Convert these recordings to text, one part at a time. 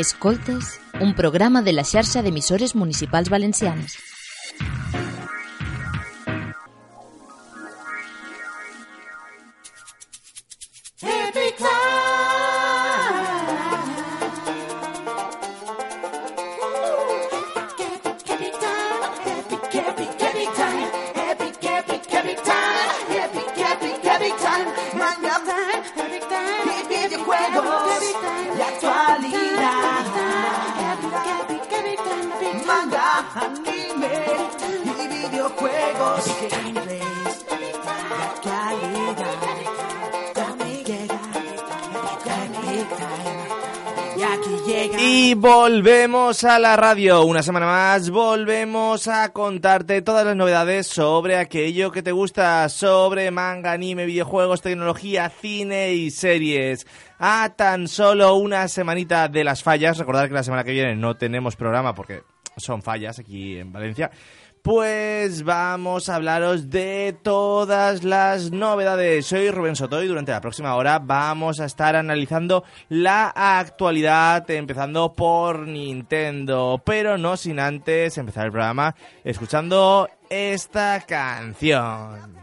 Escoltes, un programa de la xarxa d'emissores municipals valencianes. Volvemos a la radio, una semana más, volvemos a contarte todas las novedades sobre aquello que te gusta, sobre manga, anime, videojuegos, tecnología, cine y series. A tan solo una semanita de las fallas, recordad que la semana que viene no tenemos programa porque son fallas aquí en Valencia. Pues vamos a hablaros de todas las novedades. Soy Rubén Soto y durante la próxima hora vamos a estar analizando la actualidad, empezando por Nintendo, pero no sin antes empezar el programa escuchando esta canción.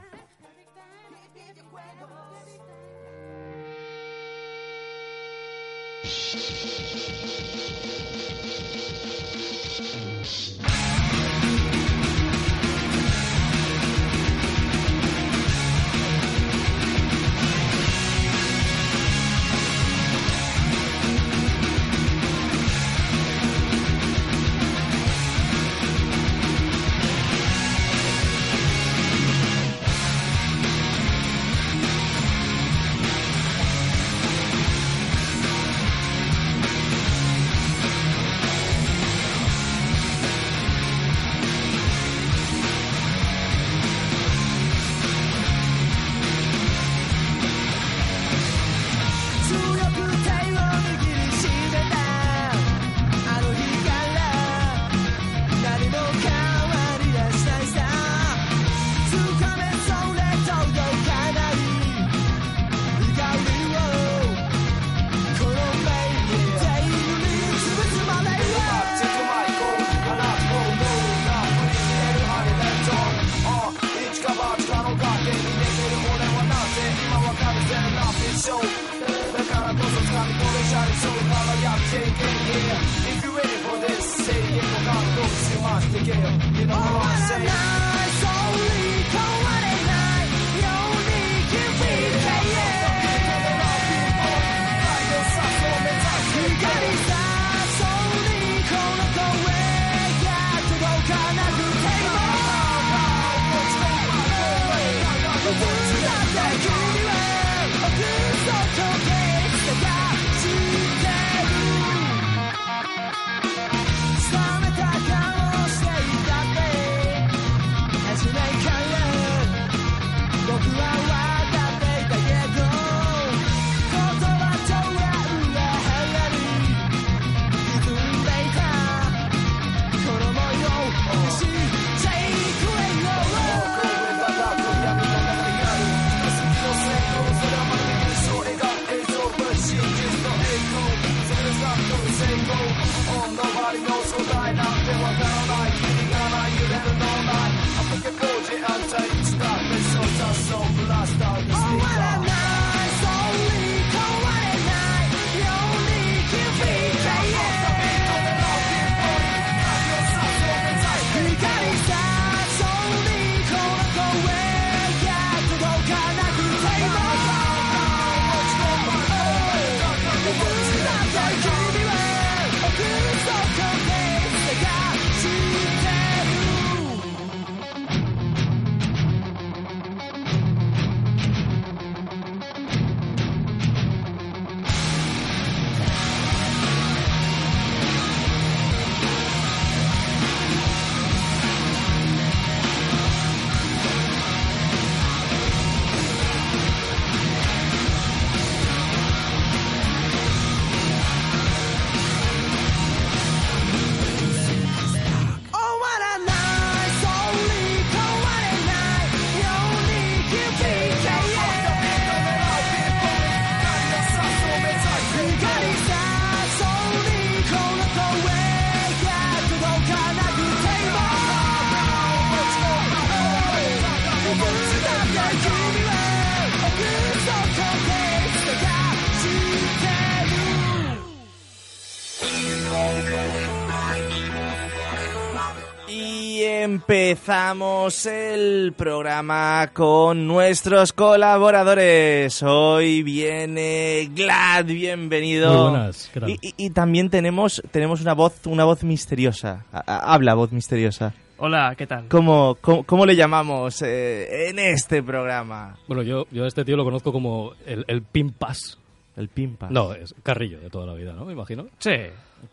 Empezamos el programa con nuestros colaboradores. Hoy viene Glad, bienvenido. Muy buenas, ¿qué tal? Y, y- y también tenemos, tenemos una voz, una voz misteriosa. A- habla voz misteriosa. Hola, ¿qué tal? ¿Cómo, cómo, cómo le llamamos eh, en este programa? Bueno, yo, yo a este tío lo conozco como el, el Pimpas. El Pimpa. No, es Carrillo de toda la vida, ¿no? Me imagino. Sí.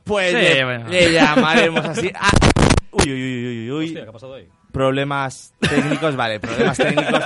Pues Sí, le, bueno. le llamaremos así. Ah, Uy, uy, uy, uy, uy. Hostia, ¿qué ha pasado ahí? Problemas técnicos, vale, problemas técnicos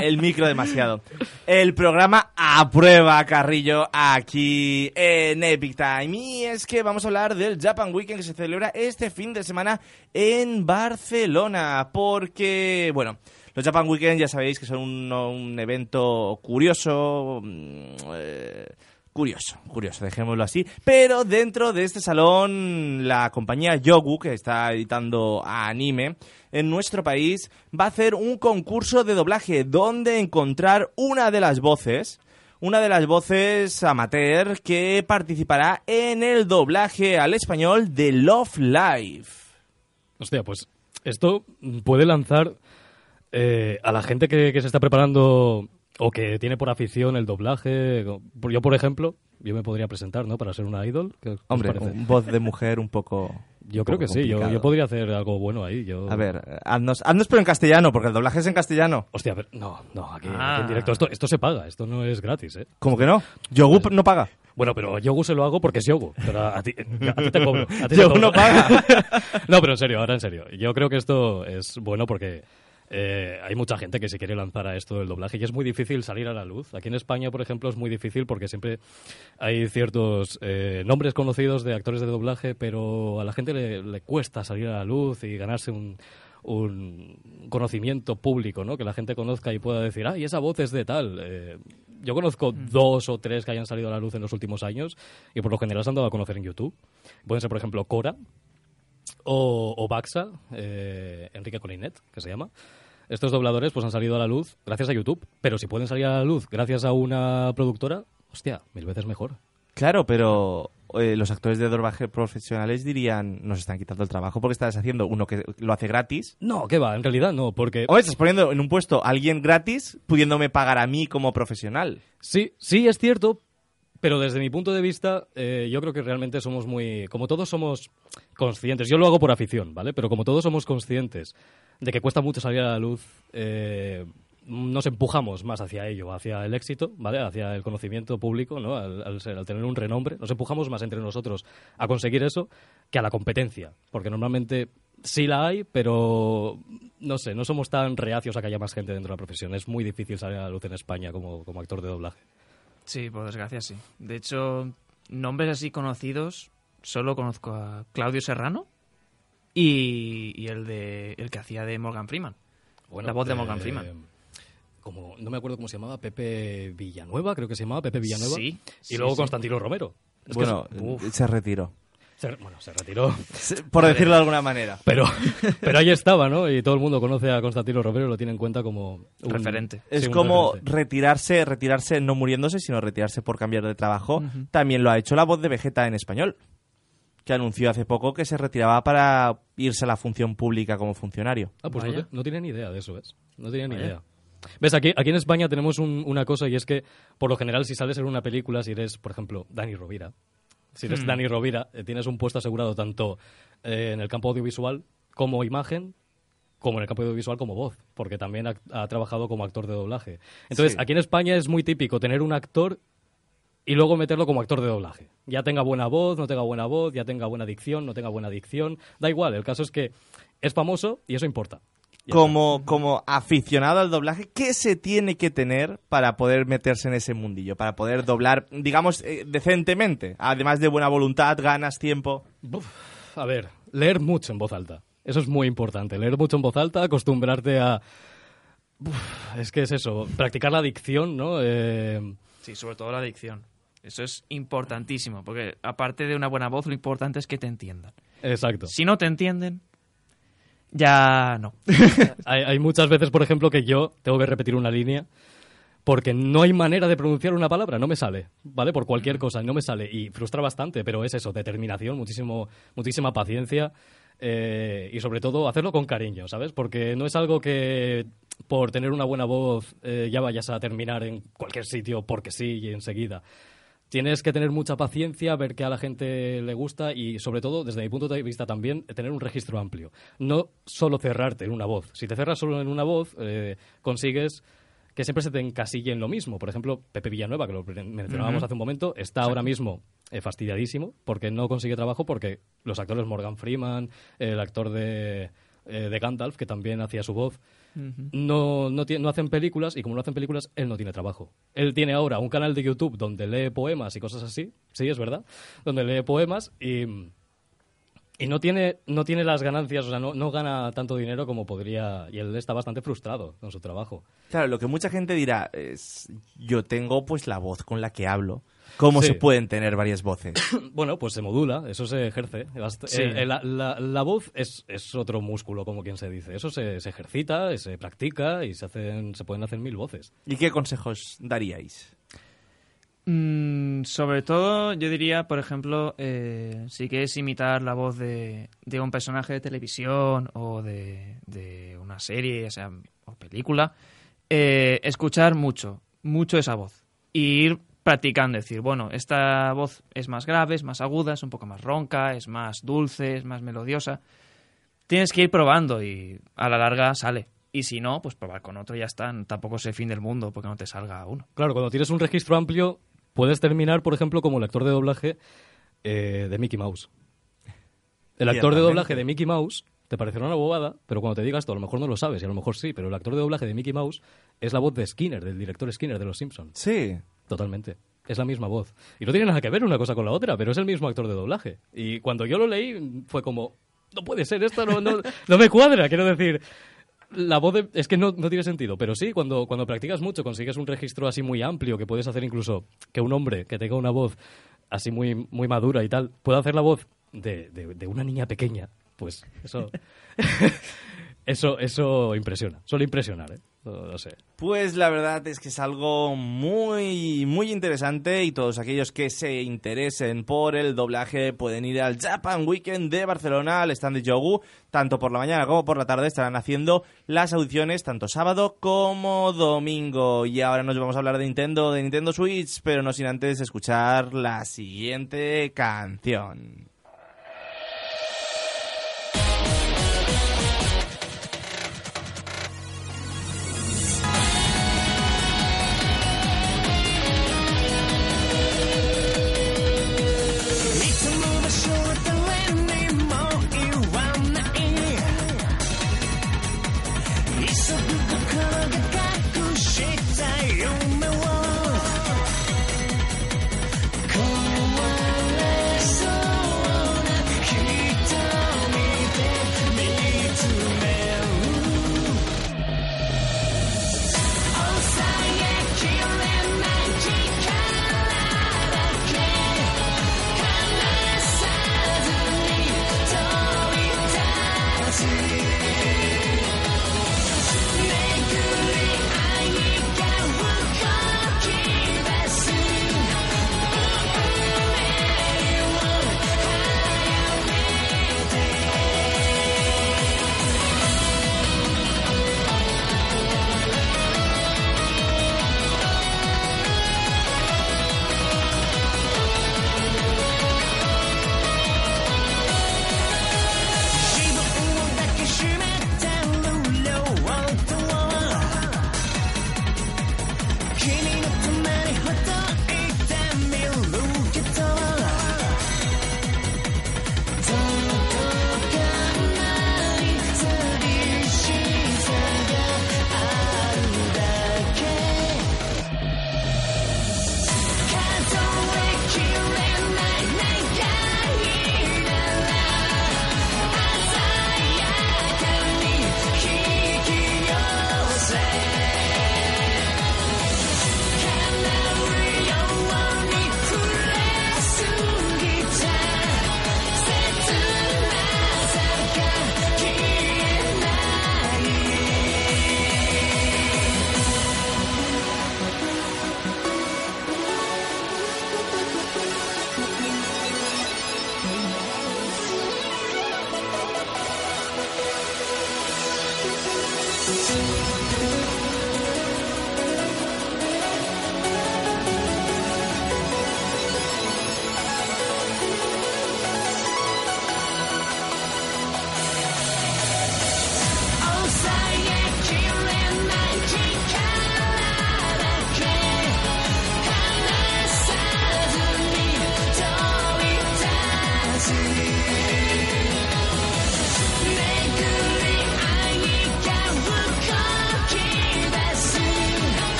el, micro demasiado. El programa aprueba Carrillo aquí en Epic Time. Y es que vamos a hablar del Japan Weekend que se celebra este fin de semana en Barcelona. Porque, bueno, los Japan Weekend ya sabéis que son un, un evento curioso. mm, eh, Curioso, curioso, dejémoslo así. Pero dentro de este salón, la compañía Yogu, que está editando anime en nuestro país, va a hacer un concurso de doblaje donde encontrar una de las voces, una de las voces amateur que participará en el doblaje al español de Love Live. Hostia, pues esto puede lanzar eh, a la gente que, que se está preparando o que tiene por afición el doblaje. Yo, por ejemplo, yo me podría presentar, ¿no? Para ser una idol. ¿Qué os Hombre, un voz de mujer un poco... Yo creo que poco sí, yo, complicado. yo podría hacer algo bueno ahí. Yo... A ver, haznos, haznos pero en castellano, porque el doblaje es en castellano. Hostia, pero no, no, aquí, Ah. aquí en directo esto, esto se paga, esto no es gratis, ¿eh? ¿Cómo que no? Yogu no paga. Bueno, pero Yogu se lo hago porque es Yogu. Pero a, a ti, a ti te cobro. A ti te Yogu cobro. no paga. no, pero en serio, ahora en serio. Yo creo que esto es bueno porque eh, hay mucha gente que se quiere lanzar a esto del doblaje y es muy difícil salir a la luz. Aquí en España, por ejemplo, es muy difícil porque siempre hay ciertos eh, nombres conocidos de actores de doblaje, pero a la gente le, le cuesta salir a la luz y ganarse un un conocimiento público, ¿no? Que la gente conozca y pueda decir, ay, esa voz es de tal. Eh, yo conozco dos o tres que hayan salido a la luz en los últimos años y por lo general se han dado a conocer en YouTube. Pueden ser, por ejemplo, Cora o, o Baxa, eh, Enrique Colinet, que se llama. Estos dobladores pues han salido a la luz gracias a YouTube, pero si pueden salir a la luz gracias a una productora, hostia, mil veces mejor. Claro, pero eh, los actores de doblaje profesionales dirían, nos están quitando el trabajo porque estás haciendo uno que lo hace gratis. No, ¿qué va? En realidad no, porque... O estás poniendo en un puesto a alguien gratis pudiéndome pagar a mí como profesional. Sí, sí, es cierto, pero desde mi punto de vista, eh, yo creo que realmente somos muy. Como todos somos conscientes, yo lo hago por afición, ¿vale? Pero como todos somos conscientes de que cuesta mucho salir a la luz, eh, nos empujamos más hacia ello, hacia el éxito, ¿vale? Hacia el conocimiento público, ¿no? Al, al tener un renombre, nos empujamos más entre nosotros a conseguir eso que a la competencia, porque normalmente sí la hay, pero no sé, no somos tan reacios a que haya más gente dentro de la profesión. Es muy difícil salir a la luz en España como, como actor de doblaje. Sí, por desgracia sí. De hecho, nombres así conocidos, solo conozco a Claudio Serrano y, y el de el que hacía de Morgan Freeman. La voz de Morgan Freeman. Como, no me acuerdo cómo se llamaba, Pepe Villanueva, creo que se llamaba Pepe Villanueva. Sí, Y sí, luego sí. Constantino Romero. Es que bueno, se retiró. Se, bueno, se retiró. Por decirlo de alguna manera. Pero, pero ahí estaba, ¿no? Y todo el mundo conoce a Constantino Romero y lo tiene en cuenta como un Referente. Es sí, un como referente. retirarse, retirarse no muriéndose, sino retirarse por cambiar de trabajo. También lo ha hecho la voz de Vegeta en español, que anunció hace poco que se retiraba para irse a la función pública como funcionario. Ah, pues no, no tenía ni idea de eso, ¿ves? No tenía ni Vaya. idea. ¿Ves? Aquí, aquí en España tenemos un- una cosa y es que, por lo general, si sales en una película, si eres, por ejemplo, Dani Rovira, si eres Hmm. Dani Rovira, eh, tienes un puesto asegurado tanto eh, en el campo audiovisual como imagen, como en el campo audiovisual como voz, porque también ha, ha trabajado como actor de doblaje. Entonces, Sí. aquí en España es muy típico tener un actor y luego meterlo como actor de doblaje. Ya tenga buena voz, no tenga buena voz, ya tenga buena dicción, no tenga buena dicción, da igual, el caso es que es famoso y eso importa. Como, como aficionado al doblaje, ¿qué se tiene que tener para poder meterse en ese mundillo? Para poder doblar, digamos, eh, decentemente. Además de buena voluntad, ganas, tiempo. A ver, leer mucho en voz alta. Eso es muy importante. Leer mucho en voz alta, acostumbrarte a... Uf, es que es eso, practicar la dicción, ¿no? Eh, Sí, sobre todo la dicción. Eso es importantísimo, porque aparte de una buena voz, lo importante es que te entiendan. exacto. Si no te entienden, ya no. Hay, hay muchas veces, por ejemplo, que yo tengo que repetir una línea porque no hay manera de pronunciar una palabra, no me sale, ¿vale? Por cualquier cosa, no me sale. Y frustra bastante, pero es eso, determinación, muchísimo, muchísima paciencia. eh, y sobre todo hacerlo con cariño, ¿sabes? Porque no es algo que por tener una buena voz eh, ya vayas a terminar en cualquier sitio porque sí y enseguida. Tienes que tener mucha paciencia, ver que a la gente le gusta y, sobre todo, desde mi punto de vista también, tener un registro amplio. No solo cerrarte en una voz. Si te cerras solo en una voz, eh, consigues que siempre se te encasille en lo mismo. Por ejemplo, Pepe Villanueva, que lo mencionábamos hace un momento, está ahora mismo eh, fastidiadísimo porque no consigue trabajo porque los actores Morgan Freeman, el actor de, eh, de Gandalf, que también hacía su voz, no, no, no, hacen películas y como no hacen películas, él no tiene trabajo. Él tiene ahora un canal de YouTube donde lee poemas y cosas así, sí, es verdad, donde lee poemas y, y no, tiene, no tiene las ganancias, o sea, no, no gana tanto dinero como podría y él está bastante frustrado con su trabajo. Claro, lo que mucha gente dirá es, yo tengo pues la voz con la que hablo ¿Cómo se pueden tener varias voces? bueno, pues se modula, eso se ejerce. Eh, eh, la, voz es, otro músculo, como quien se dice. Eso se, ejercita, se practica y se, hacen, se pueden hacer mil voces. ¿Y qué consejos daríais? Mm, sobre todo, yo diría, por ejemplo, eh, si quieres imitar la voz de, un personaje de televisión o de, una serie, ya sea o película, escuchar mucho, mucho esa voz. Y ir practicando, decir, bueno, esta voz es más grave, es más aguda, es un poco más ronca, es más dulce, es más melodiosa. Tienes que ir probando y a la larga sale. Y si no, pues probar con otro y ya está. Tampoco es el fin del mundo porque no te salga uno. Claro, cuando tienes un registro amplio, puedes terminar, por ejemplo, como el actor de doblaje eh, de Mickey Mouse. El actor de doblaje de Mickey Mouse te parecerá una bobada, pero cuando te digas esto, a lo mejor no lo sabes y a lo mejor sí, pero el actor de doblaje de Mickey Mouse es la voz de Skinner, del director Skinner de Los Simpsons. Sí. Totalmente. Es la misma voz. Y no tiene nada que ver una cosa con la otra, pero es el mismo actor de doblaje. Y cuando yo lo leí fue como, no puede ser, esto no, no, no me cuadra, quiero decir. La voz es que no, no, tiene sentido, pero sí, cuando, cuando practicas mucho consigues un registro así muy amplio que puedes hacer incluso que un hombre que tenga una voz así muy, muy madura y tal pueda hacer la voz de, de, de una niña pequeña, pues eso... Eso, eso impresiona, suele impresionar, ¿eh? Pues la verdad es que es algo muy, muy interesante y todos aquellos que se interesen por el doblaje pueden ir al Japan Weekend de Barcelona, al stand de Yogu, tanto por la mañana como por la tarde estarán haciendo las audiciones tanto sábado como domingo. Y ahora nos vamos a hablar de Nintendo, de Nintendo Switch, pero no sin antes escuchar la siguiente canción.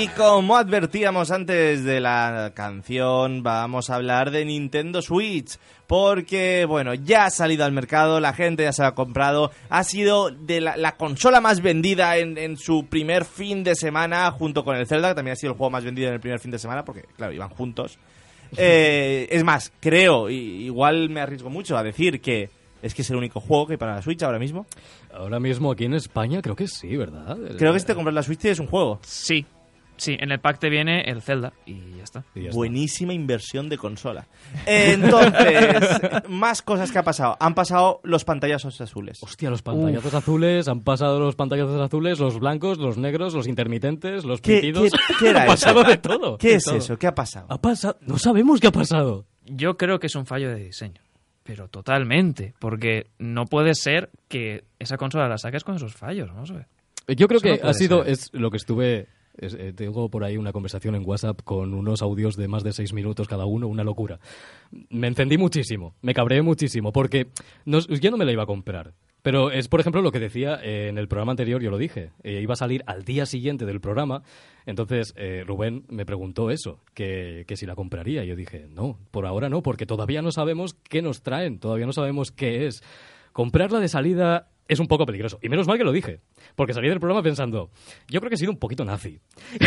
Y como advertíamos antes de la canción, vamos a hablar de Nintendo Switch. Porque, bueno, ya ha salido al mercado, la gente ya se la ha comprado. Ha sido de la, la consola más vendida en, en su primer fin de semana, junto con el Zelda, que también ha sido el juego más vendido en el primer fin de semana, porque, claro, iban juntos. Eh, es más, creo, y igual me arriesgo mucho a decir que es que es el único juego que hay para la Switch ahora mismo. Ahora mismo aquí en España creo que sí, ¿verdad? Creo que si te compras la Switch es un juego. Sí, sí, en el pack te viene el Zelda y ya está. Y ya está. Buenísima inversión de consola. Entonces, más cosas que ha pasado. Han pasado los pantallazos azules. Hostia, los pantallazos azules, han pasado los pantallazos azules, los blancos, los negros, los intermitentes, los ¿Qué, pitidos. qué- qué era ha pasado eso? de todo. ¿Qué de es todo. eso? ¿Qué ha pasado? Ha pasado. No sabemos qué ha pasado. Yo creo que es un fallo de diseño. Pero totalmente. Porque no puede ser que esa consola la saques con esos fallos. Vamos a ver. Yo creo Eso que ha sido ser. es lo que estuve. Es- eh, tengo por ahí una conversación en WhatsApp con unos audios de más de seis minutos cada uno, una locura. Me encendí muchísimo, me cabreé muchísimo, porque no- yo no me la iba a comprar. Pero es, por ejemplo, lo que decía eh, en el programa anterior, yo lo dije. eh, iba a salir al día siguiente del programa. Entonces, eh, Rubén me preguntó eso, que, que si la compraría. Y yo dije, no, por ahora no, porque todavía no sabemos qué nos traen, todavía no sabemos qué es. Comprarla de salida es un poco peligroso. Y menos mal que lo dije, porque salí del programa pensando, yo creo que he sido un poquito nazi.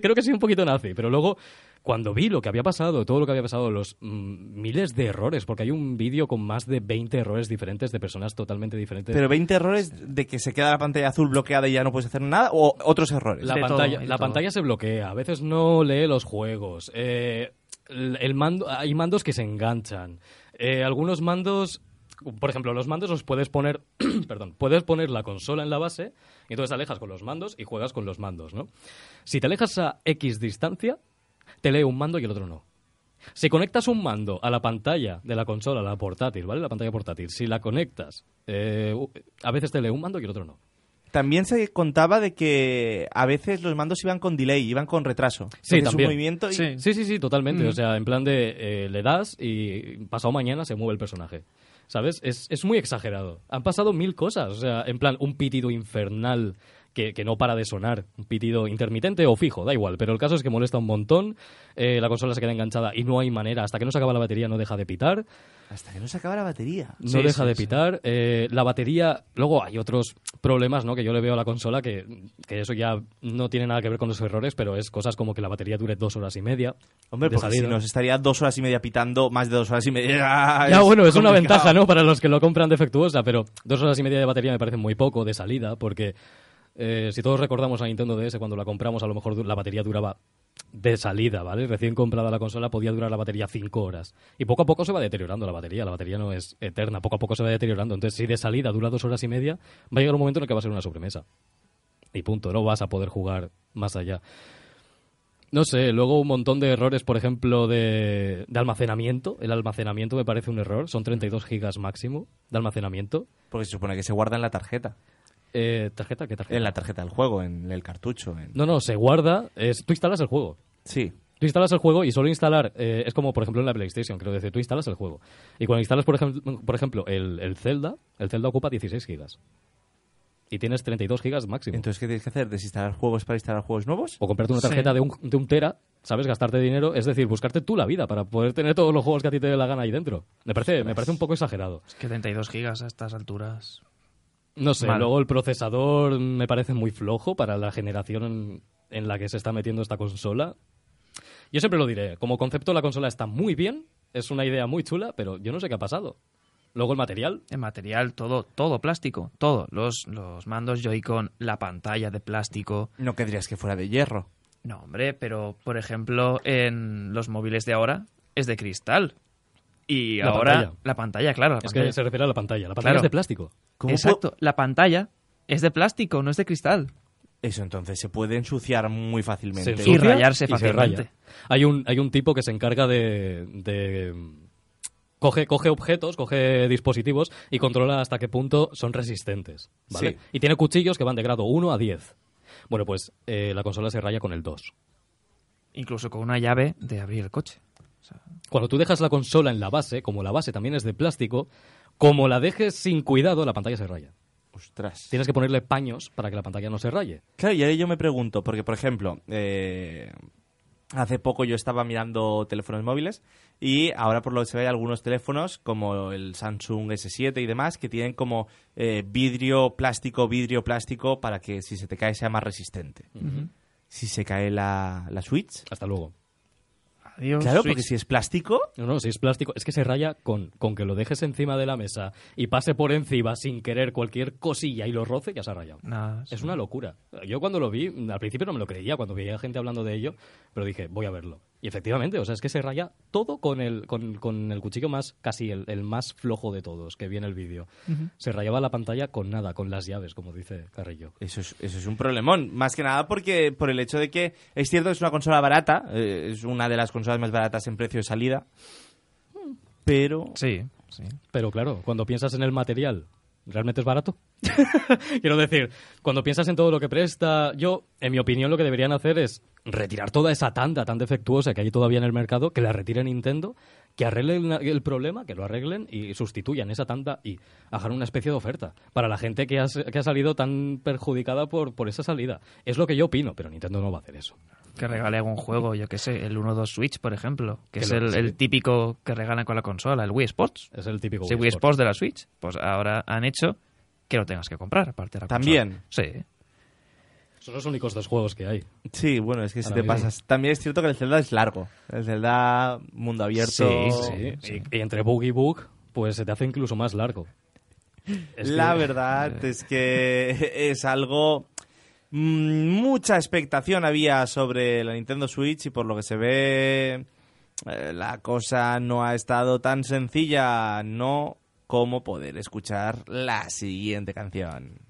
creo que he sido un poquito nazi, pero luego cuando vi lo que había pasado, todo lo que había pasado, los mm, miles de errores, porque hay un vídeo con más de 20 errores diferentes de personas totalmente diferentes. ¿Pero 20 errores de que se queda la pantalla azul bloqueada y ya no puedes hacer nada? ¿O otros errores? la De pantalla, la todo. pantalla se bloquea, a veces no lee los juegos. eh, el el mando, hay mandos que se enganchan. eh, algunos mandos, por ejemplo, los mandos los puedes poner, perdón, puedes poner la consola en la base y entonces te alejas con los mandos y juegas con los mandos, ¿no? Si te alejas a X distancia, te lee un mando y el otro no. Si conectas un mando a la pantalla de la consola, la portátil, ¿vale? La pantalla portátil, si la conectas, eh, a veces te lee un mando y el otro no. También se contaba de que a veces los mandos iban con delay, iban con retraso. Sí, movimiento y... Sí. Sí, sí, sí, totalmente. Mm. O sea, en plan de eh, le das y pasado mañana se mueve el personaje. ¿Sabes? Es, es muy exagerado. Han pasado mil cosas. O sea, en plan, un pitido infernal que, que no para de sonar. Un pitido intermitente o fijo, da igual. Pero el caso es que molesta un montón. eh, la consola se queda enganchada y no hay manera. Hasta que no se acaba la batería no deja de pitar. Hasta que no se acaba la batería. No Sí, deja sí, de sí. pitar. Eh, la batería. Luego hay otros problemas, ¿no? Que yo le veo a la consola que, que eso ya no tiene nada que ver con los errores, pero es cosas como que la batería dure dos horas y media. Hombre, porque si nos estaría dos horas y media pitando, más de dos horas y media. Ya, bueno, es una ventaja, ¿no? Para los que lo compran defectuosa, pero dos horas y media de batería me parece muy poco de salida, porque eh, si todos recordamos a Nintendo DS, cuando la compramos, a lo mejor la batería duraba de salida, ¿vale? Recién comprada la consola podía durar la batería cinco horas. Y poco a poco se va deteriorando la batería, la batería no es eterna, poco a poco se va deteriorando. Entonces, si de salida dura dos horas y media, va a llegar un momento en el que va a ser una sobremesa. Y punto, no vas a poder jugar más allá. No sé, luego un montón de errores, por ejemplo, de, de almacenamiento. El almacenamiento me parece un error. Son 32 gigas máximo de almacenamiento. Porque se supone que se guarda en la tarjeta. Eh, ¿Tarjeta? ¿Qué tarjeta? En la tarjeta del juego, en el cartucho. en- No, no, se guarda. Es, tú instalas el juego. Sí. Tú instalas el juego y solo instalar, eh, es como por ejemplo en la PlayStation, creo decir, tú instalas el juego. Y cuando instalas, por ejemplo, por ejemplo el, el Zelda, el Zelda ocupa 16 gigas. Y tienes 32 gigas máximo. Entonces, ¿qué tienes que hacer? ¿Desinstalar juegos para instalar juegos nuevos? o comprarte una Sí. tarjeta de, un, de un tera, ¿sabes? Gastarte dinero, es decir, buscarte tú la vida para poder tener todos los juegos que a ti te dé la gana ahí dentro. Me parece, me parece un poco exagerado. Es que 32 gigas a estas alturas. No sé, Mal. luego el procesador me parece muy flojo para la generación en, en la que se está metiendo esta consola. Yo siempre lo diré, como concepto la consola está muy bien, es una idea muy chula, pero yo no sé qué ha pasado. Luego el material, En material, todo, todo plástico, todo. Los, los mandos Joy-Con, la pantalla de plástico. No querrías que fuera de hierro. No, hombre, pero por ejemplo, en los móviles de ahora es de cristal. Y La ahora pantalla. la pantalla, claro, la es pantalla. que se refiere a la pantalla. La pantalla Claro. es de plástico. ¿Cómo Exacto, la pantalla es de plástico, no es de cristal. Eso entonces se puede ensuciar muy fácilmente. Se Y ensucia rayarse se fácilmente. raya. Hay un, hay un tipo que se encarga de... de, coge, coge objetos, coge dispositivos y controla hasta qué punto son resistentes. ¿vale? Sí. Y tiene cuchillos que van de grado 1 a 10. Bueno, pues eh, la consola se raya con el 2. Incluso con una llave de abrir el coche. Cuando tú dejas la consola en la base, como la base también es de plástico, como la dejes sin cuidado, la pantalla se raya. Ostras. Tienes que ponerle paños para que la pantalla no se raye. Claro, y ahora yo me pregunto, porque por ejemplo, eh, hace poco yo estaba mirando teléfonos móviles y ahora por lo que se ve hay algunos teléfonos como el Samsung S7 y demás que tienen como eh, vidrio plástico, vidrio plástico para que si se te cae sea más resistente. Si se cae la, la Switch, Hasta luego. Adiós, claro, Switch. porque si es plástico, No, no, si es plástico, es que se raya con, con que lo dejes encima de la mesa y pase por encima sin querer cualquier cosilla y lo roce, ya se ha rayado. Nada, Es una locura. Yo cuando lo vi, al principio no me lo creía, cuando veía gente hablando de ello, pero dije, voy a verlo. Y efectivamente, o sea, es que se raya todo con el, con, con el cuchillo más, casi el, el más flojo de todos, que viene el vídeo. Se rayaba la pantalla con nada, con las llaves, como dice Carrillo. Eso es, eso es un problemón. Más que nada porque por el hecho de que es cierto que es una consola barata, eh, es una de las consolas más baratas en precio de salida, pero Sí, sí. Pero claro, cuando piensas en el material, ¿realmente es barato? Quiero decir, cuando piensas en todo lo que presta, yo, en mi opinión, lo que deberían hacer es retirar toda esa tanda tan defectuosa que hay todavía en el mercado, que la retire Nintendo, que arreglen el problema, que lo arreglen y sustituyan esa tanda y hagan una especie de oferta para la gente que ha, que ha salido tan perjudicada por, por esa salida. Es lo que yo opino, pero Nintendo no va a hacer eso. Que regale algún juego, yo qué sé, el 1-2 Switch, por ejemplo, que, Que es lo- el, sí. el típico que regalan con la consola, el Wii Sports. Es el típico Sí, Wii Wii Sports. Sports de la Switch. Pues ahora han hecho que lo tengas que comprar, aparte de la También. consola. Sí. Son los únicos dos juegos que hay. sí, bueno, es que si te mismo. pasas. También es cierto que el Zelda es largo. El Zelda mundo abierto. Sí, Sí, sí. Y, y entre bug y bug, pues se te hace incluso más largo. Es La que- verdad es que es algo... mm, Mucha expectación había sobre la Nintendo Switch y por lo que se ve eh, la cosa no ha estado tan sencilla, no como poder escuchar la siguiente canción.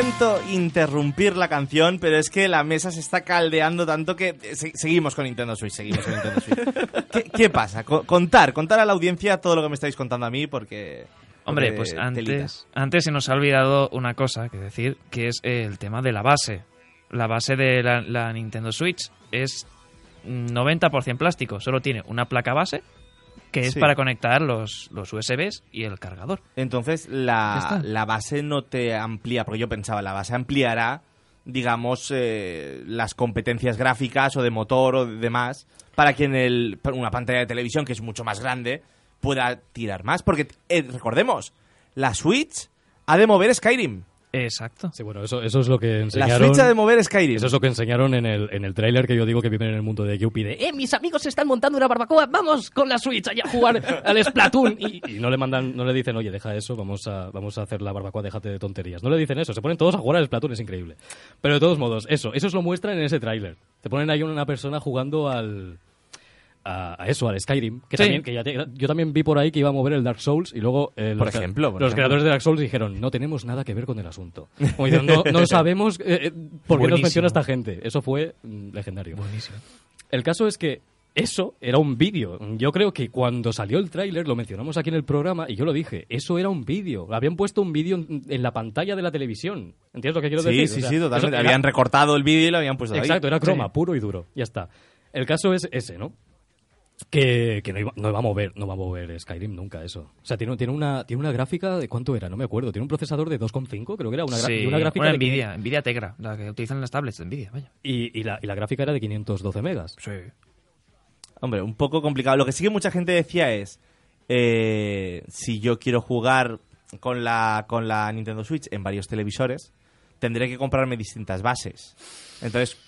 Siento interrumpir la canción, pero es que la mesa se está caldeando tanto que eh, se- seguimos con Nintendo Switch, seguimos con Nintendo Switch. ¿Qué, qué pasa? Co- contar, contar a la audiencia todo lo que me estáis contando a mí porque... Hombre, porque pues antes, antes se nos ha olvidado una cosa que decir, que es el tema de la base. La base de la, la Nintendo Switch es 90% plástico, solo tiene una placa base que es Sí. para conectar los, los USBs y el cargador. Entonces la, la base no te amplía, porque yo pensaba, la base ampliará, digamos, eh, las competencias gráficas o de motor o de demás, para que en el, una pantalla de televisión, que es mucho más grande, pueda tirar más. Porque, eh, recordemos, la Switch ha de mover Skyrim. Exacto. Sí, bueno, eso, eso es lo que La enseñaron. Switch ha de mover Skyrim. Eso es lo que enseñaron en el, en el tráiler que yo digo que viven en el mundo de Yuppie de ¡Eh, mis amigos están montando una barbacoa! ¡Vamos con la Switch allá a jugar al Splatoon! Y, y no le mandan, no le dicen, oye, deja eso, vamos a, vamos a hacer la barbacoa, déjate de tonterías. No le dicen eso, se ponen todos a jugar al Splatoon, es increíble. Pero de todos modos, eso, eso os lo muestran en ese tráiler. Te ponen ahí una persona jugando al... a, a eso, al Skyrim. Que Sí. también, que ya te- yo también vi por ahí que iba a mover el Dark Souls y luego eh, Por los, ejemplo, por los ejemplo. creadores de Dark Souls dijeron, no tenemos nada que ver con el asunto. Como diciendo, no, no sabemos eh, eh, por qué nos menciona esta gente. Eso fue mm, legendario. Buenísimo. El caso es que eso era un vídeo. Yo creo que cuando salió el tráiler, lo mencionamos aquí en el programa, y yo lo dije, eso era un vídeo. Habían puesto un vídeo en, en la pantalla de la televisión. ¿Entiendes lo que quiero Sí, decir? sí, O sea, sí, totalmente. era- Habían recortado el vídeo y lo habían puesto ahí. Exacto, era croma, Sí. puro y duro. Ya está. El caso es ese, ¿no? Que, que no, iba, no iba a mover, no va a mover Skyrim nunca eso. O sea, tiene, tiene una tiene una gráfica de cuánto era, no me acuerdo. Tiene un procesador de 2,5, creo que era una, gra- Sí, y una gráfica una de Nvidia, Nvidia Tegra, la que utilizan las tablets de Nvidia, vaya. y, y la, y la gráfica era de 512 megas. Sí. Hombre, un poco complicado. Lo que sí que mucha gente decía es, eh, si yo quiero jugar con la, con la Nintendo Switch en varios televisores, tendré que comprarme distintas bases. Entonces,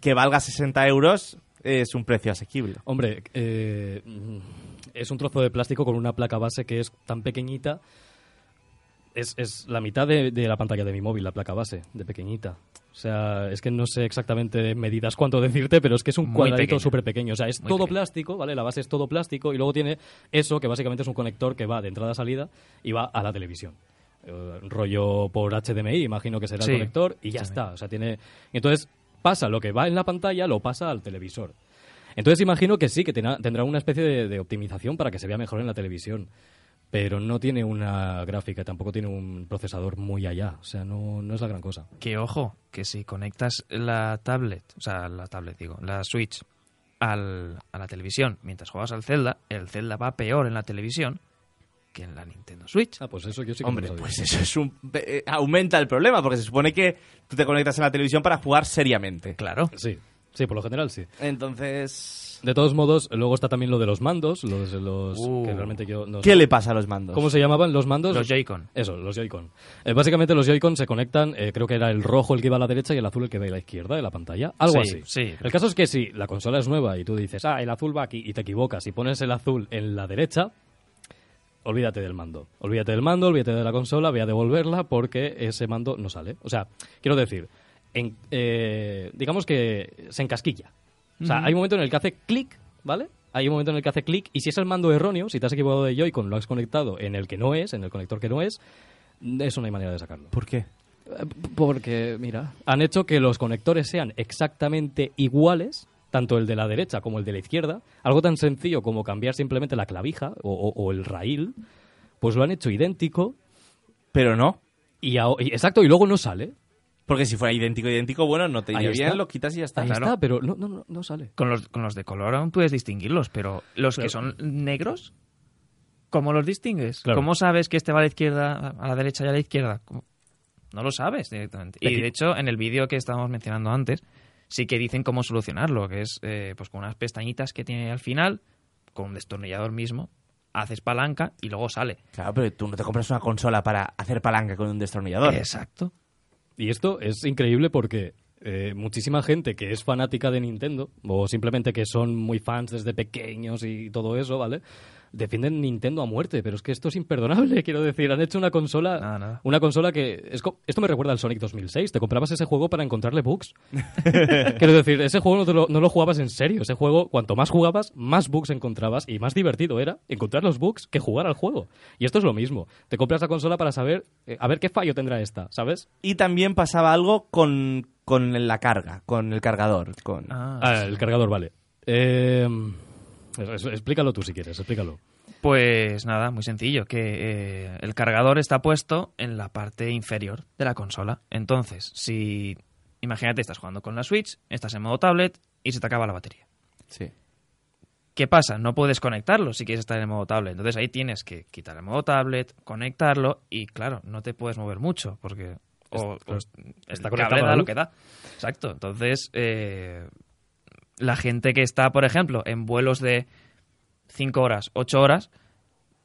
que valga 60 euros es un precio asequible. Hombre, eh, es un trozo de plástico con una placa base que es tan pequeñita. Es, es la mitad de, de la pantalla de mi móvil, la placa base, de pequeñita. O sea, es que no sé exactamente en medidas cuánto decirte, pero es que es un Muy cuadradito súper pequeño. O sea, es Muy todo pequeño. plástico, ¿vale? La base es todo plástico y luego tiene eso, que básicamente es un conector que va de entrada a salida y va a la televisión. Eh, rollo por HDMI, imagino que será Sí, el conector, y ya HDMI. está. O sea, tiene. Entonces, pasa lo que va en la pantalla, lo pasa al televisor. Entonces imagino que sí, que tendrá una especie de, de optimización para que se vea mejor en la televisión. Pero no tiene una gráfica, tampoco tiene un procesador muy allá. O sea, no, no es la gran cosa. Que ojo, que si conectas la tablet, o sea, la tablet digo, la Switch al- a la televisión mientras juegas al Zelda, el Zelda va peor en la televisión que en la Nintendo Switch. Ah, pues eso yo sí que Hombre, no pues eso es un, eh, aumenta el problema, porque se supone que tú te conectas en la televisión para jugar seriamente. Claro. Sí, sí, por lo general sí. Entonces... De todos modos, luego está también lo de los mandos, los, los Uh. que realmente yo no ¿Qué sé. le pasa a los mandos? ¿Cómo se llamaban los mandos? Los Joy-Con. Eso, los Joy-Con. Eh, básicamente los Joy-Con se conectan, eh, creo que era el rojo el que iba a la derecha y el azul el que va a la izquierda de la pantalla. Algo Sí, así. sí. El caso es que si la consola es nueva y tú dices, ah, el azul va aquí y te equivocas y pones el azul en la derecha, olvídate del mando. Olvídate del mando, olvídate de la consola, voy a devolverla porque ese mando no sale. O sea, quiero decir, en- eh, digamos que se encasquilla. O sea, hay un momento en el que hace clic, ¿vale? Hay un momento en el que hace clic y si es el mando erróneo, si te has equivocado de Joy-Con, lo has conectado en el que no es, en el conector que no es, eso no hay manera de sacarlo. ¿Por qué? Eh, Porque, mira, han hecho que los conectores sean exactamente iguales, tanto el de la derecha como el de la izquierda. Algo tan sencillo como cambiar simplemente la clavija o, o- o el raíl, pues lo han hecho idéntico Pero no. y, a- y- exacto, y luego no sale. Porque si fuera idéntico, idéntico, bueno, no te iría bien, lo quitas y ya está. Ahí claro. está, pero no, no, no, no sale. Con los, con los de color aún puedes distinguirlos, pero los que son negros, ¿cómo los distingues? Claro. ¿Cómo sabes que este va a la izquierda, a la derecha y a la izquierda? ¿Cómo? No lo sabes directamente. Y de hecho, en el vídeo que estábamos mencionando antes, sí que dicen cómo solucionarlo, que es eh, pues con unas pestañitas que tiene al final, con un destornillador mismo, haces palanca y luego sale. Claro, pero tú no te compras una consola para hacer palanca con un destornillador. Exacto. Y esto es increíble porque eh, muchísima gente que es fanática de Nintendo, o simplemente que son muy fans desde pequeños y todo eso, ¿vale? Defienden Nintendo a muerte, pero es que esto es imperdonable, quiero decir. Han hecho una consola, Nada, nada. una consola que... Es co- esto me recuerda al Sonic 2006. Te comprabas ese juego para encontrarle bugs. quiero decir, ese juego no, te lo, no lo jugabas en serio. Ese juego, cuanto más jugabas, más bugs encontrabas y más divertido era encontrar los bugs que jugar al juego. Y esto es lo mismo. Te compras la consola para saber, eh, a ver qué fallo tendrá esta, ¿sabes? Y también pasaba algo con, con la carga, con el cargador. Con... Ah, Ah, el cargador, vale. Eh, explícalo tú si quieres, explícalo. Pues nada, muy sencillo, que eh, el cargador está puesto en la parte inferior de la consola. Entonces, si imagínate estás jugando con la Switch, estás en modo tablet y se te acaba la batería. Sí. ¿Qué pasa? No puedes conectarlo si quieres estar en modo tablet. Entonces ahí tienes que quitar el modo tablet, conectarlo y claro, no te puedes mover mucho porque o, Está- o el está cable conectado a la da lo que da. Exacto. Entonces eh, la gente que está, por ejemplo, en vuelos de 5 horas, 8 horas,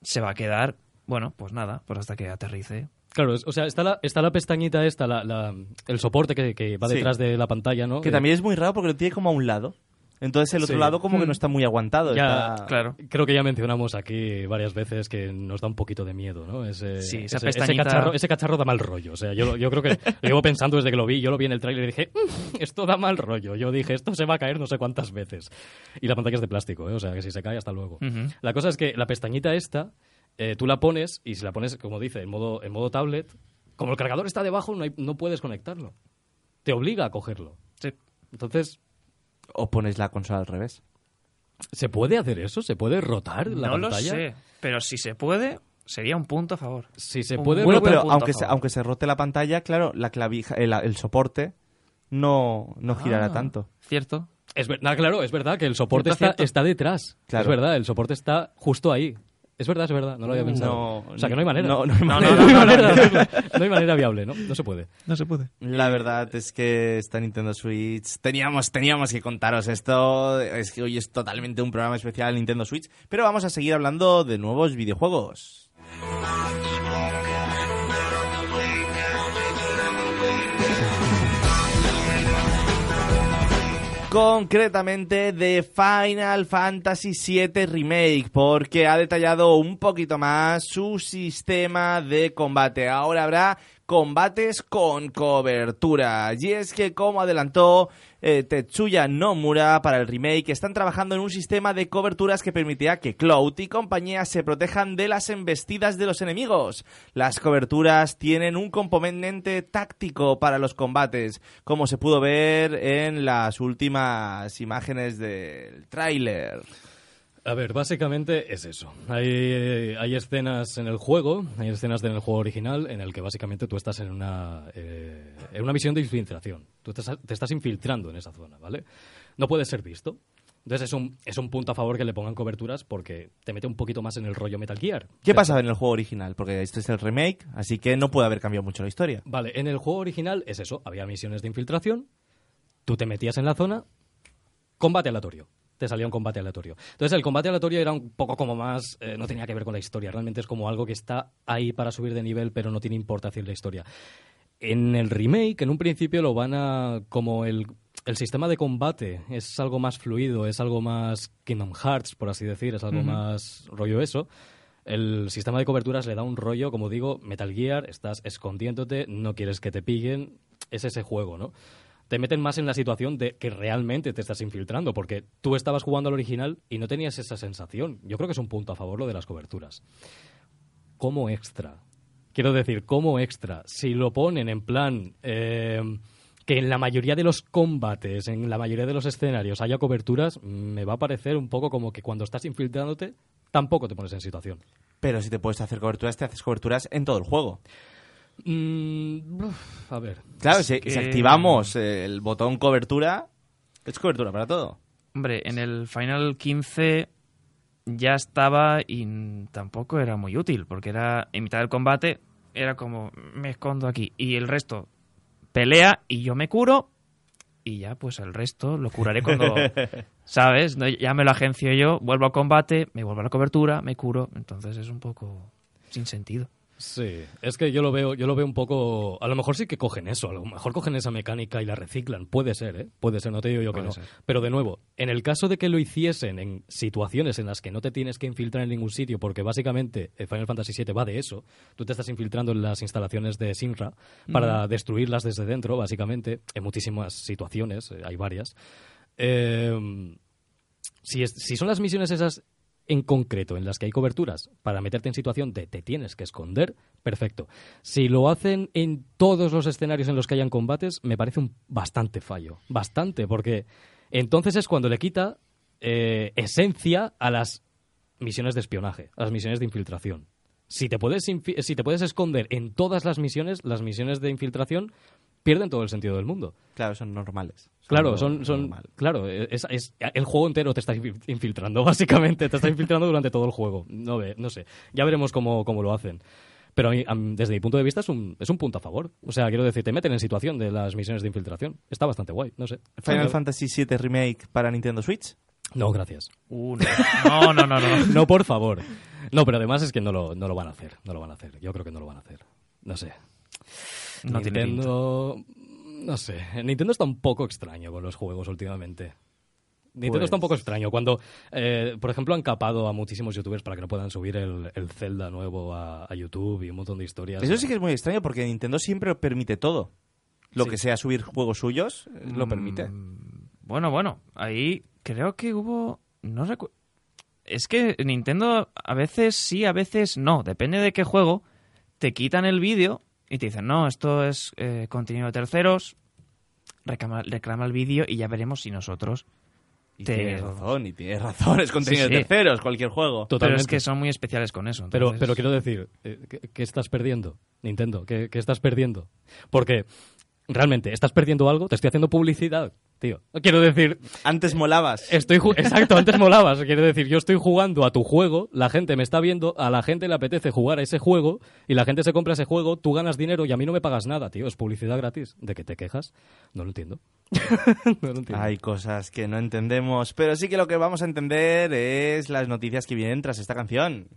se va a quedar, bueno, pues nada, pues hasta que aterrice. Claro, o sea, está la, está la pestañita esta, la, la- el soporte que, que va Sí. detrás de la pantalla, ¿no? Que Eh, también es muy raro porque lo tiene como a un lado. Entonces el otro Sí. lado como que no está muy aguantado. Ya, está- Claro. Creo que ya mencionamos aquí varias veces que nos da un poquito de miedo, ¿no? Ese, Sí, esa ese, ese pestañita- cacharro, ese cacharro da mal rollo. O sea, yo, yo creo que lo llevo pensando desde que lo vi. Yo lo vi en el tráiler y dije, "Mm, esto da mal rollo. Yo dije, esto se va a caer no sé cuántas veces. Y la pantalla es de plástico, ¿eh? O sea, que si se cae, hasta luego. Ujú. La cosa es que la pestañita esta, eh, tú la pones y si la pones, como dice, en modo, en modo tablet, como el cargador está debajo, no, hay- no puedes conectarlo. Te obliga a cogerlo. Sí. Entonces, O pones la consola al revés. ¿se puede hacer eso? ¿Se puede rotar la no lo pantalla? sé, pero si se puede, sería un punto a favor. Si se puede Bueno, buen pero aunque se, aunque se rote la pantalla, claro, la clavija, el, el soporte no, no girará Ah, tanto. Cierto. Es verdad, claro, es verdad que el soporte está, detrás. Claro. Es verdad, el soporte está justo ahí. Es verdad, es verdad, no lo había pensado. No, o sea, que no hay manera. no, no hay no, manera. no hay manera de hacerlo. No hay manera viable, ¿no? No se puede. No se puede. La verdad es que esta Nintendo Switch teníamos teníamos que contaros esto. Es que hoy es totalmente un programa especial Nintendo Switch, pero vamos a seguir hablando de nuevos videojuegos. Concretamente de Final Fantasy VII Remake, porque ha detallado un poquito más su sistema de combate. Ahora habrá combates con cobertura. Y es que, como adelantó eh, Tetsuya Nomura para el remake, están trabajando en un sistema de coberturas que permitirá que Cloud y compañía se protejan de las embestidas de los enemigos. Las coberturas tienen un componente táctico para los combates, como se pudo ver en las últimas imágenes del tráiler. A ver, básicamente es eso. Hay, hay escenas en el juego, hay escenas en el juego original en el que básicamente tú estás en una, eh, en una misión de infiltración. Tú te estás, te estás infiltrando en esa zona, ¿vale? No puedes ser visto. Entonces es un, es un punto a favor que le pongan coberturas porque te mete un poquito más en el rollo Metal Gear. ¿Qué pasaba en el juego original? Porque este es el remake, así que no puede haber cambiado mucho la historia. Vale, en el juego original es eso, había misiones de infiltración, tú te metías en la zona, combate aleatorio. Te salía un combate aleatorio. Entonces el combate aleatorio era un poco como más, eh, no tenía que ver con la historia, realmente es como algo que está ahí para subir de nivel, pero no tiene importancia en la historia. En el remake, en un principio lo van a, como el, el sistema de combate es algo más fluido, es algo más Kingdom Hearts, por así decir, es algo más rollo eso. El sistema de coberturas le da un rollo, como digo, Metal Gear, estás escondiéndote, no quieres que te pillen, es ese juego, ¿no? Te meten más en la situación de que realmente te estás infiltrando, porque tú estabas jugando al original y no tenías esa sensación. Yo creo que es un punto a favor lo de las coberturas. Como extra. Quiero decir, como extra. Si lo ponen en plan eh, que en la mayoría de los combates, en la mayoría de los escenarios haya coberturas, me va a parecer un poco como que cuando estás infiltrándote, tampoco te pones en situación. Pero si te puedes hacer coberturas, te haces coberturas en todo el juego. Mm, uf, a ver. Claro, si, que- si activamos el botón cobertura, es cobertura para todo. Hombre, en el Final 15 ya estaba y tampoco era muy útil, porque era en mitad del combate, era como, me escondo aquí. Y el resto pelea y yo me curo y ya pues el resto lo curaré cuando, ¿sabes? No, ya me lo agencio yo, vuelvo a combate, me vuelvo a la cobertura, me curo. Entonces es un poco sin sentido. Sí, es que yo lo veo, yo lo veo un poco. A lo mejor sí que cogen eso, a lo mejor cogen esa mecánica y la reciclan. Puede ser, ¿eh? Puede ser, no te digo yo que no. ser. Pero de nuevo, en el caso de que lo hiciesen en situaciones en las que no te tienes que infiltrar en ningún sitio, porque básicamente eh, Final Fantasy VII va de eso, tú te estás infiltrando en las instalaciones de Sinra para destruirlas desde dentro, básicamente, en muchísimas situaciones, eh, hay varias. Eh, si, es- si son las misiones esas en concreto en las que hay coberturas para meterte en situación de te tienes que esconder, perfecto. Si lo hacen en todos los escenarios en los que hayan combates, me parece un bastante fallo. Bastante, porque entonces es cuando le quita eh, esencia a las misiones de espionaje, a las misiones de infiltración. Si te, puedes si te puedes esconder en todas las misiones, las misiones de infiltración pierden todo el sentido del mundo. Claro, son normales. Claro, algo son, son normal. claro, es, es- el juego entero te está infi- infiltrando, básicamente, te está infiltrando durante todo el juego. No, ve- no sé, ya veremos cómo, cómo lo hacen. Pero a mí, a mí, desde mi punto de vista es un, es un punto a favor. O sea, quiero decir, te meten en situación de las misiones de infiltración. Está bastante guay, no sé. Final Fantasy VII Remake para Nintendo Switch. No, gracias. Uh, no. no, no, no, no. No, por favor. No, pero además es que no lo, no lo van a hacer. No lo van a hacer. Yo creo que no lo van a hacer. No sé. No Nintendo. No sé. Nintendo está un poco extraño con los juegos últimamente. Nintendo Pues- está un poco extraño. Cuando, eh, por ejemplo, han capado a muchísimos youtubers para que no puedan subir el, el Zelda nuevo a, a YouTube y un montón de historias. Eso sí que es muy extraño porque Nintendo siempre permite todo. Lo Sí. que sea subir juegos suyos, eh, lo Mm, permite. Bueno, bueno, ahí creo que hubo... No recu- Es que Nintendo a veces sí, a veces no. Depende de qué juego. Te quitan el vídeo y te dicen, no, esto es eh, contenido de terceros. Reclama, reclama el vídeo y ya veremos si nosotros... Y te- tienes razón, y tienes razón. Es contenido Sí, de terceros, cualquier juego. Pero es que son muy especiales con eso. Pero, entonces- pero quiero decir, eh, ¿qué, qué estás perdiendo, Nintendo? ¿Qué, qué estás perdiendo? Porque realmente, ¿estás perdiendo algo? Te estoy haciendo publicidad, tío. Quiero decir, Antes molabas. estoy exacto, antes molabas. Quiero decir, yo estoy jugando a tu juego, la gente me está viendo, a la gente le apetece jugar a ese juego y la gente se compra ese juego, tú ganas dinero y a mí no me pagas nada, tío. Es publicidad gratis. ¿De qué te quejas? No lo entiendo. no lo entiendo. Hay cosas que no entendemos, pero sí que lo que vamos a entender es las noticias que vienen tras esta canción.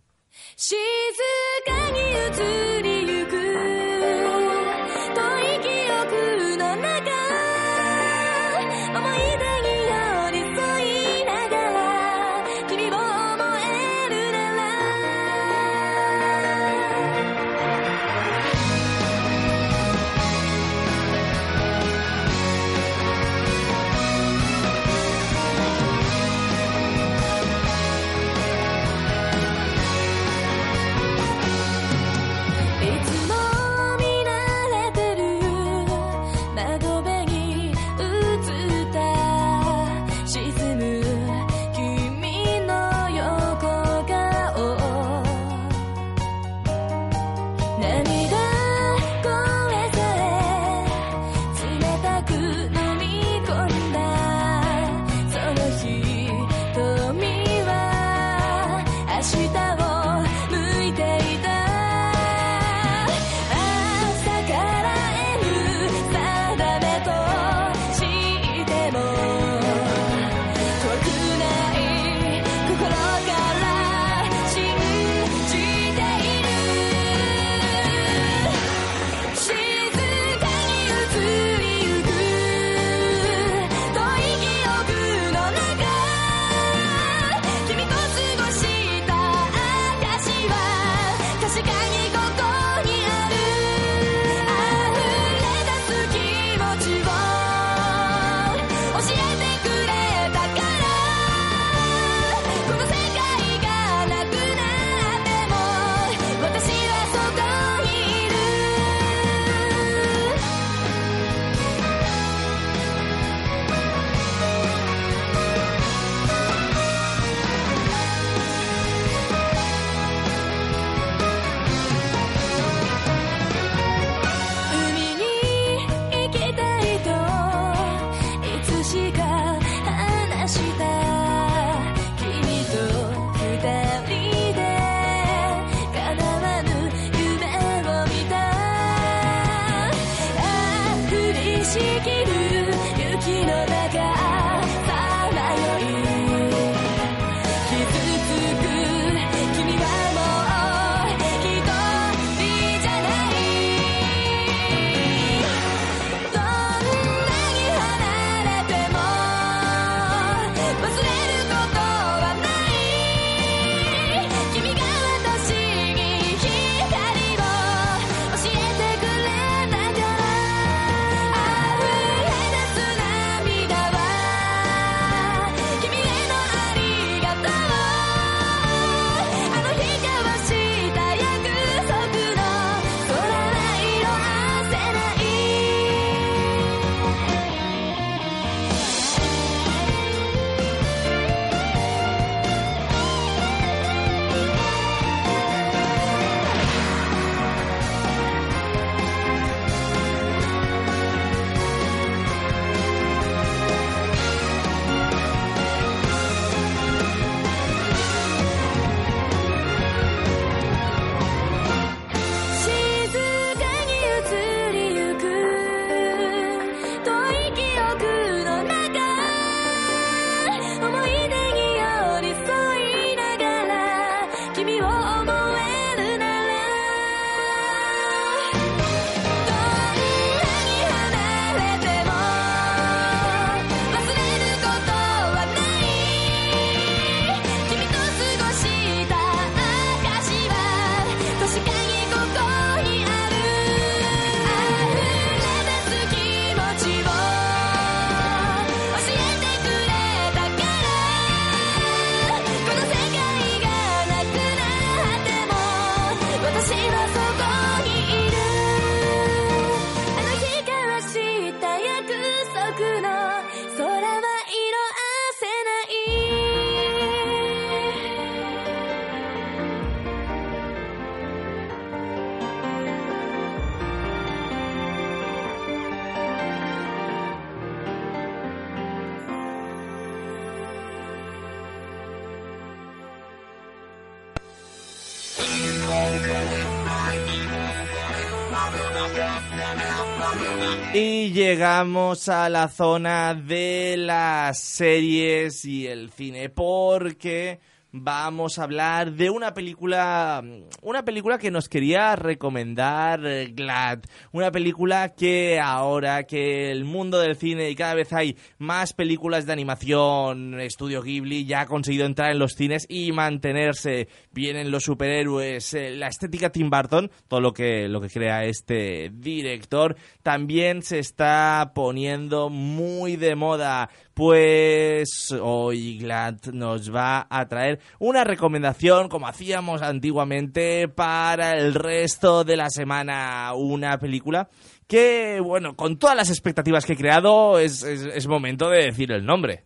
Y llegamos a la zona de las series y el cine porque vamos a hablar de una película una película que nos quería recomendar eh, Glad, una película que ahora que el mundo del cine y cada vez hay más películas de animación, Estudio Ghibli ya ha conseguido entrar en los cines y mantenerse, vienen los superhéroes, eh, la estética Tim Burton, todo lo que lo que crea este director, también se está poniendo muy de moda pues hoy Glad nos va a traer una recomendación, como hacíamos antiguamente, para el resto de la semana. Una película que, bueno, con todas las expectativas que he creado, es, es- momento de decir el nombre.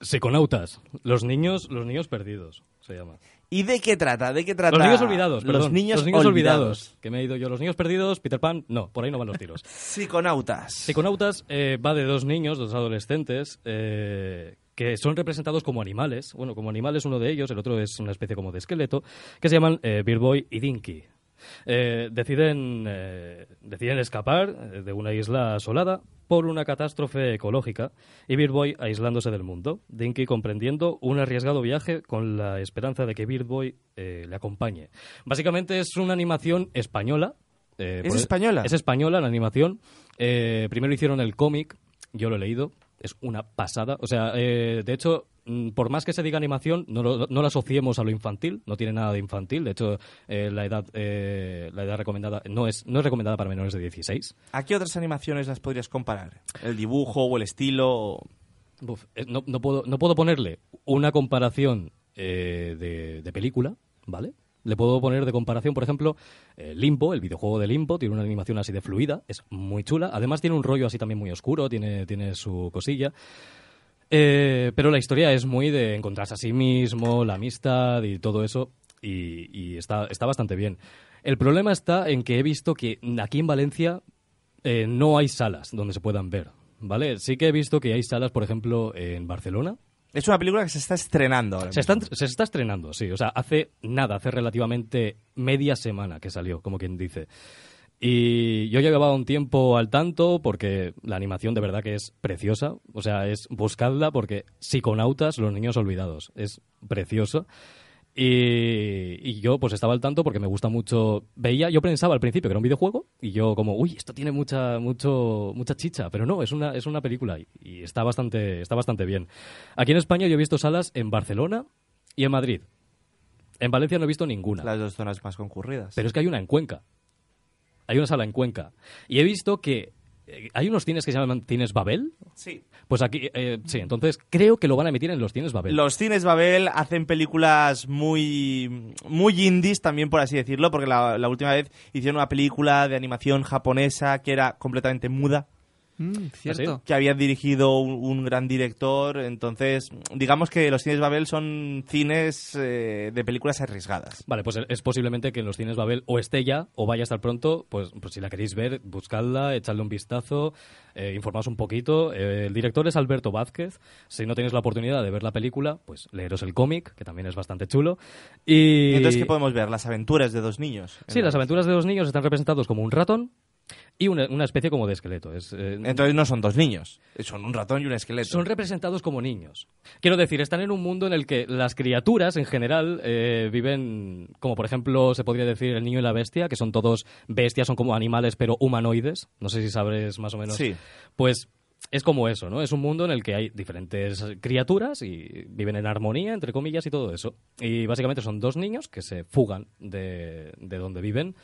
Psiconautas. Los niños, los niños perdidos, se llama. ¿Y de qué trata? ¿De qué trata? Los niños olvidados, Los perdón. niños, olvidados. olvidados. Que me he ido yo. Los niños perdidos, Peter Pan. No, por ahí no van los tiros. Psiconautas. Psiconautas eh, va de dos niños, dos adolescentes, eh, que son representados como animales. Bueno, como animales uno de ellos, el otro es una especie como de esqueleto, que se llaman eh, Beer Boy y Dinky. Eh, deciden, eh, deciden escapar eh, de una isla asolada por una catástrofe ecológica y Beer Boy aislándose del mundo. Dinky comprendiendo un arriesgado viaje con la esperanza de que Beer Boy eh, le acompañe. Básicamente es una animación española. eh, ¿Es española? Es española la animación. Eh, primero hicieron el cómic, yo lo he leído, es una pasada. O sea, de hecho, por más que se diga animación, no lo, no lo asociemos a lo infantil, no tiene nada de infantil. De hecho, eh, la, edad, eh, la edad recomendada no es, no es recomendada para menores de 16. ¿A qué otras animaciones las podrías comparar? ¿El dibujo o el estilo? Uf, eh, no, no puedo, no puedo ponerle una comparación eh, de, de película, ¿vale? Le puedo poner de comparación, por ejemplo, eh, Limbo, el videojuego de Limbo, tiene una animación así de fluida, es muy chula. Además tiene un rollo así también muy oscuro, tiene, tiene su cosilla. Eh, pero la historia es muy de encontrarse a sí mismo, la amistad y todo eso, y, y está, está bastante bien. El problema está en que he visto que aquí en Valencia eh, no hay salas donde se puedan ver, ¿vale? Sí que he visto que hay salas, por ejemplo, en Barcelona. Es una película que se está estrenando ahora Se mismo. está, se está estrenando, sí. O sea, hace nada, hace relativamente media semana que salió, como quien dice. Y yo ya llevaba un tiempo al tanto porque la animación de verdad que es preciosa. O sea, es buscadla porque Psiconautas, los niños olvidados, es precioso. Y, y yo pues estaba al tanto porque me gusta mucho. Veía, yo pensaba al principio que era un videojuego y yo como, uy, esto tiene mucha, mucho, mucha chicha, pero no, es una, es una película y, y está bastante, está bastante bien. Aquí en España yo he visto salas en Barcelona y en Madrid. En Valencia no he visto ninguna. Las dos zonas más concurridas. Pero es que hay una en Cuenca. Hay una sala en Cuenca. Y he visto que eh, hay unos cines que se llaman cines Babel. sí. Pues aquí, eh, sí, entonces creo que lo van a emitir en los cines Babel. Los cines Babel hacen películas muy, muy indies también, por así decirlo, porque la, la última vez hicieron una película de animación japonesa que era completamente muda, Mm, cierto. que había dirigido un, un gran director. Entonces, digamos que los cines Babel son cines eh, de películas arriesgadas. Vale, pues es posiblemente que en los cines Babel o esté ya o vaya a estar pronto. Pues, pues si la queréis ver, buscadla, echadle un vistazo, eh, informaos un poquito. Eh, el director es Alberto Vázquez. Si no tenéis la oportunidad de ver la película, pues leeros el cómic, que también es bastante chulo. Y Entonces, ¿qué podemos ver? Las aventuras de dos niños. Sí, las aventuras de los niños están representados como un ratón y una, una especie como de esqueleto. Es, eh, Entonces no son dos niños, son un ratón y un esqueleto. son representados como niños. Quiero decir, están en un mundo en el que las criaturas en general eh, viven, como por ejemplo se podría decir el niño y la bestia, que son todos bestias, son como animales pero humanoides. No sé si sabres más o menos. Sí. Pues es como eso, ¿no? Es un mundo en el que hay diferentes criaturas y viven en armonía, entre comillas, y todo eso. Y básicamente son dos niños que se fugan de, de donde viven.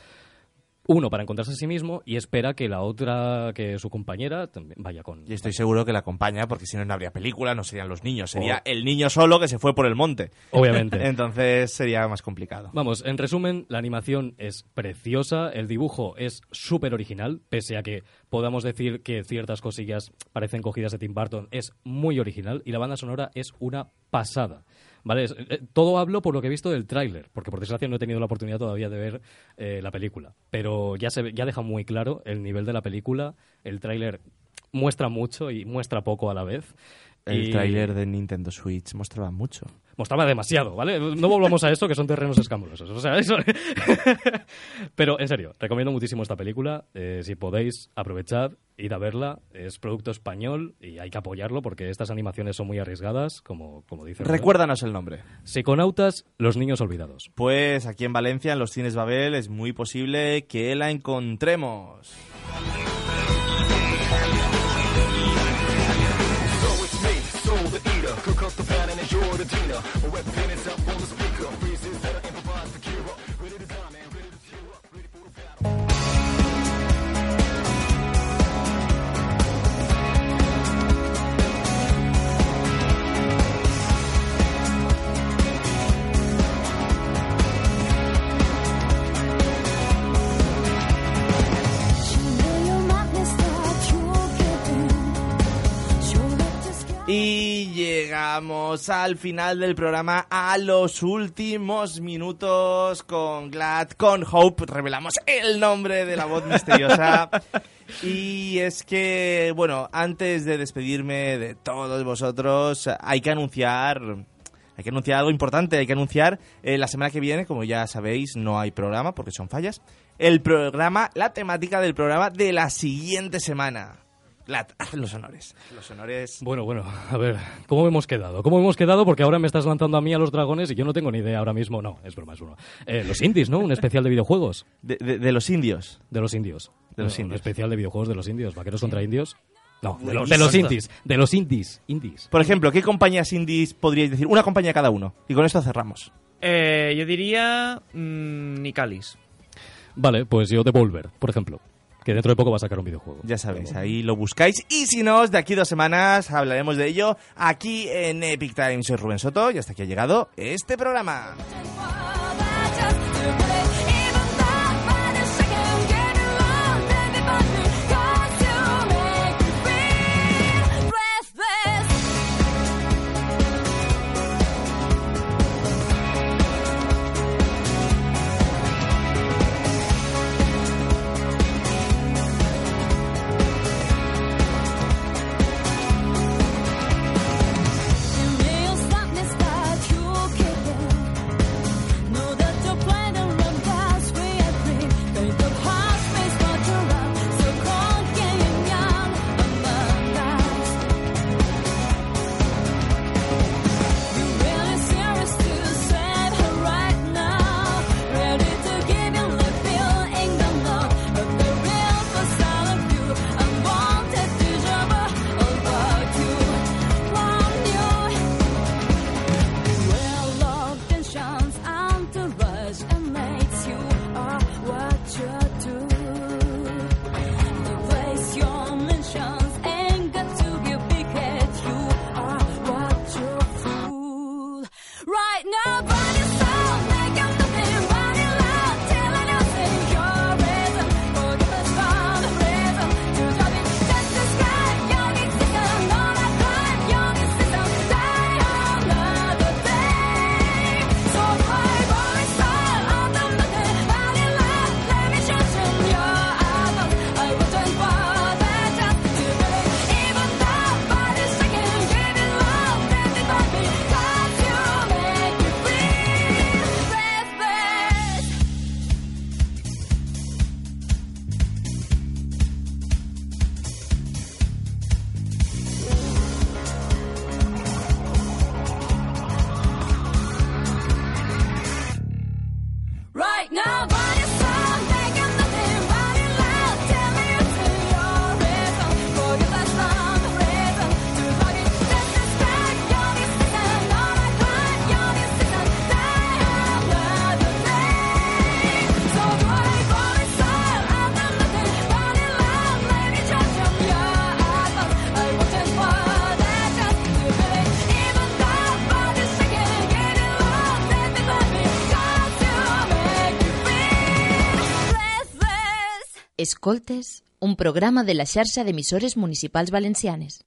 Uno para encontrarse a sí mismo y espera que la otra, que su compañera, también vaya con. Y estoy seguro que la acompaña, porque si no, no habría película, no serían los niños. Sería el niño solo que se fue por el monte. Obviamente. Entonces sería más complicado. Vamos, en resumen, la animación es preciosa, el dibujo es súper original, pese a que podamos decir que ciertas cosillas parecen cogidas de Tim Burton, es muy original y la banda sonora es una pasada. ¿Vale? Eh, todo hablo por lo que he visto del tráiler, porque por desgracia no he tenido la oportunidad todavía de ver eh, la película. Pero ya, se, ya deja muy claro el nivel de la película. El tráiler muestra mucho y muestra poco a la vez. El Y- tráiler de Nintendo Switch mostraba mucho. mostraba demasiado, ¿vale? No volvamos a esto, que son terrenos escambrosos. O sea, eso... Pero, en serio, recomiendo muchísimo esta película. Eh, si podéis, aprovechad, id a verla. Es producto español y hay que apoyarlo porque estas animaciones son muy arriesgadas, como, como dice... Recuérdanos el nombre. Psiconautas, los niños olvidados. Pues aquí en Valencia, en los cines Babel, es muy posible que la encontremos. Y llegamos al final del programa, a los últimos minutos con Glad, con Hope. Revelamos el nombre de la voz misteriosa. Y es que, bueno, antes de despedirme de todos vosotros, hay que anunciar hay que anunciar algo importante, hay que anunciar eh, la semana que viene, como ya sabéis, no hay programa porque son fallas. El programa, la temática del programa de la siguiente semana. Haz los honores. Los honores. Bueno, bueno, a ver, ¿cómo hemos quedado? ¿Cómo hemos quedado? Porque ahora me estás lanzando a mí a los dragones y yo no tengo ni idea ahora mismo. No, es broma, es broma. Eh, los indies, ¿no? Un especial de videojuegos. De, de- de los indios. De los indios. De los No, Un indios. especial de videojuegos de los indios. ¿Vaqueros contra indios? No, de, los- de los indies. De los indies. Indies. Por ejemplo, ¿qué compañías indies podríais decir? Una compañía cada uno. Y con esto cerramos. Eh, yo diría mm, Nicalis. Vale, pues yo Devolver, por ejemplo. Que dentro de poco va a sacar un videojuego. Ya sabéis, ahí lo buscáis. Y si no, de aquí dos semanas hablaremos de ello aquí en Epic Times. Soy Rubén Soto y hasta aquí ha llegado este programa. Escoltes, un programa de la xarxa d'emissores municipals valencianes.